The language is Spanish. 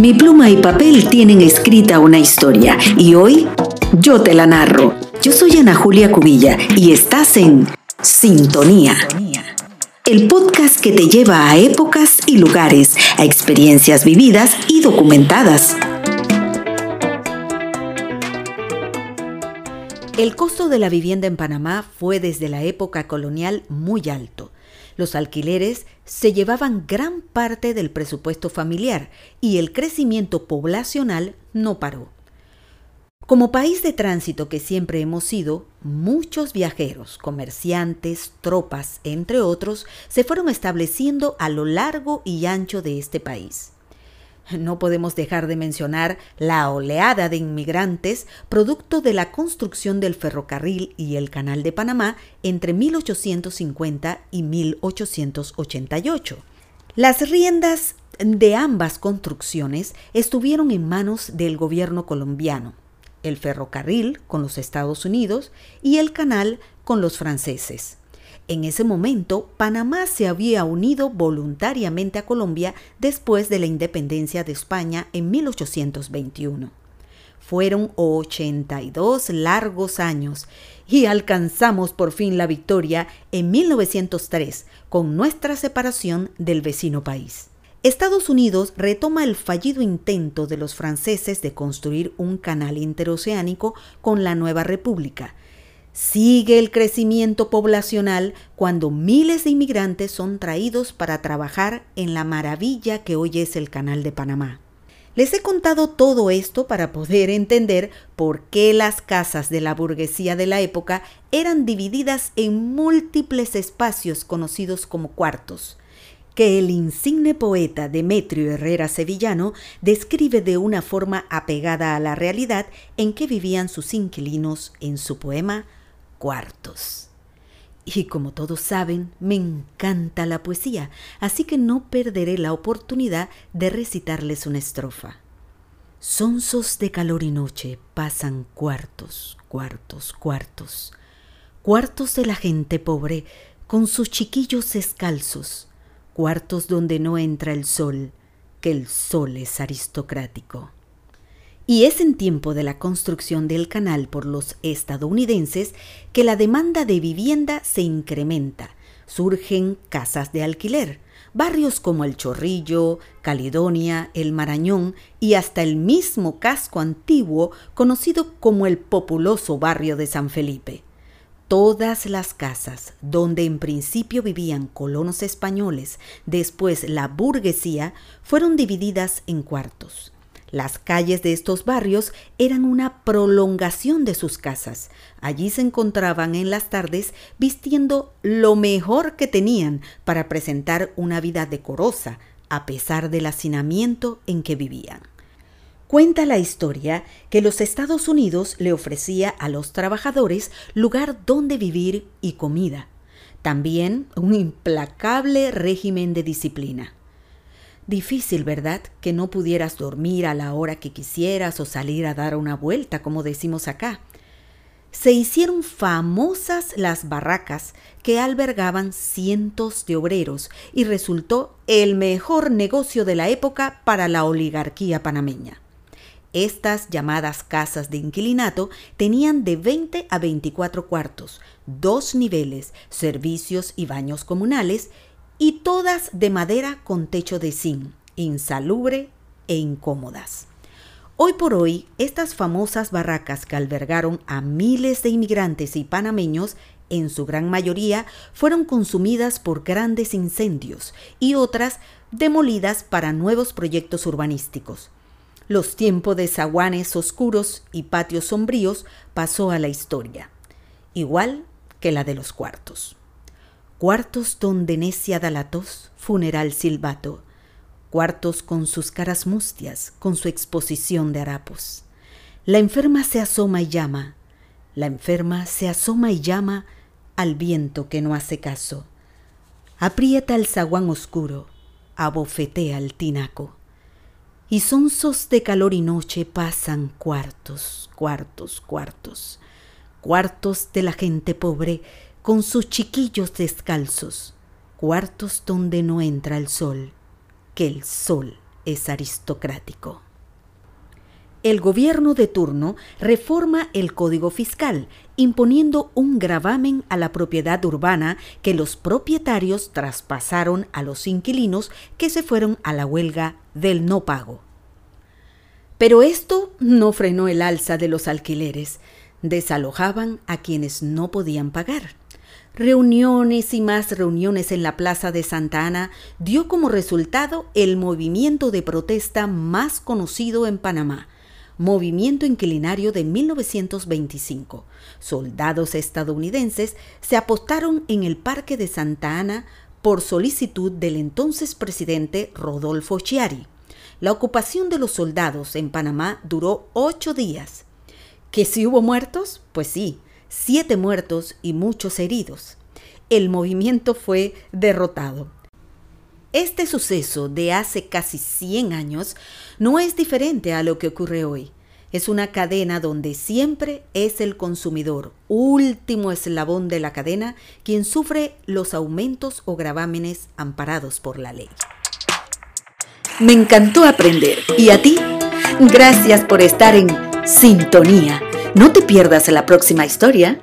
Mi pluma y papel tienen escrita una historia y hoy yo te la narro. Yo soy Ana Julia Cubilla y estás en Sintonía. El podcast que te lleva a épocas y lugares, a experiencias vividas y documentadas. El costo de la vivienda en Panamá fue desde la época colonial muy alto. Los alquileres se llevaban gran parte del presupuesto familiar y el crecimiento poblacional no paró. Como país de tránsito que siempre hemos sido, muchos viajeros, comerciantes, tropas, entre otros, se fueron estableciendo a lo largo y ancho de este país. No podemos dejar de mencionar la oleada de inmigrantes producto de la construcción del ferrocarril y el canal de Panamá entre 1850 y 1888. Las riendas de ambas construcciones estuvieron en manos del gobierno colombiano, el ferrocarril con los Estados Unidos y el canal con los franceses. En ese momento, Panamá se había unido voluntariamente a Colombia después de la independencia de España en 1821. Fueron 82 largos años y alcanzamos por fin la victoria en 1903 con nuestra separación del vecino país. Estados Unidos retoma el fallido intento de los franceses de construir un canal interoceánico con la nueva república, Sigue el crecimiento poblacional cuando miles de inmigrantes son traídos para trabajar en la maravilla que hoy es el Canal de Panamá. Les he contado todo esto para poder entender por qué las casas de la burguesía de la época eran divididas en múltiples espacios conocidos como cuartos, que el insigne poeta Demetrio Herrera Sevillano describe de una forma apegada a la realidad en que vivían sus inquilinos en su poema cuartos. Y como todos saben, me encanta la poesía, así que no perderé la oportunidad de recitarles una estrofa. Sonsos de calor y noche pasan cuartos, cuartos, cuartos, cuartos de la gente pobre con sus chiquillos descalzos, cuartos donde no entra el sol, que el sol es aristocrático. Y es en tiempo de la construcción del canal por los estadounidenses que la demanda de vivienda se incrementa. Surgen casas de alquiler, barrios como El Chorrillo, Caledonia, El Marañón y hasta el mismo casco antiguo conocido como el populoso barrio de San Felipe. Todas las casas donde en principio vivían colonos españoles, después la burguesía, fueron divididas en cuartos. Las calles de estos barrios eran una prolongación de sus casas. Allí se encontraban en las tardes vistiendo lo mejor que tenían para presentar una vida decorosa, a pesar del hacinamiento en que vivían. Cuenta la historia que los Estados Unidos le ofrecía a los trabajadores lugar donde vivir y comida. También un implacable régimen de disciplina. Difícil, ¿verdad? Que no pudieras dormir a la hora que quisieras o salir a dar una vuelta, como decimos acá. Se hicieron famosas las barracas que albergaban cientos de obreros y resultó el mejor negocio de la época para la oligarquía panameña. Estas llamadas casas de inquilinato tenían de 20 a 24 cuartos, dos niveles, servicios y baños comunales y todas de madera con techo de zinc, insalubre e incómodas. Hoy por hoy, estas famosas barracas que albergaron a miles de inmigrantes y panameños, en su gran mayoría, fueron consumidas por grandes incendios y otras demolidas para nuevos proyectos urbanísticos. Los tiempos de zaguanes oscuros y patios sombríos pasó a la historia, igual que la de los cuartos cuartos donde necia da la tos, funeral silbato, cuartos con sus caras mustias, con su exposición de harapos. La enferma se asoma y llama, la enferma se asoma y llama al viento que no hace caso. Aprieta el zaguán oscuro, abofetea el tinaco. Y sonsos de calor y noche pasan cuartos, cuartos, cuartos, cuartos de la gente pobre con sus chiquillos descalzos, cuartos donde no entra el sol, que el sol es aristocrático. El gobierno de turno reforma el Código Fiscal, imponiendo un gravamen a la propiedad urbana que los propietarios traspasaron a los inquilinos que se fueron a la huelga del no pago. Pero esto no frenó el alza de los alquileres. Desalojaban a quienes no podían pagar. Reuniones y más reuniones en la Plaza de Santa Ana dio como resultado el movimiento de protesta más conocido en Panamá, Movimiento Inquilinario de 1925. Soldados estadounidenses se apostaron en el Parque de Santa Ana por solicitud del entonces presidente Rodolfo Chiari. La ocupación de los soldados en Panamá duró ocho días. ¿Que si hubo muertos? Pues sí, siete muertos y muchos heridos. El movimiento fue derrotado. Este suceso de hace casi 100 años no es diferente a lo que ocurre hoy. Es una cadena donde siempre es el consumidor, último eslabón de la cadena, quien sufre los aumentos o gravámenes amparados por la ley. Me encantó aprender. ¿Y a ti? Gracias por estar en sintonía. No te pierdas la próxima historia.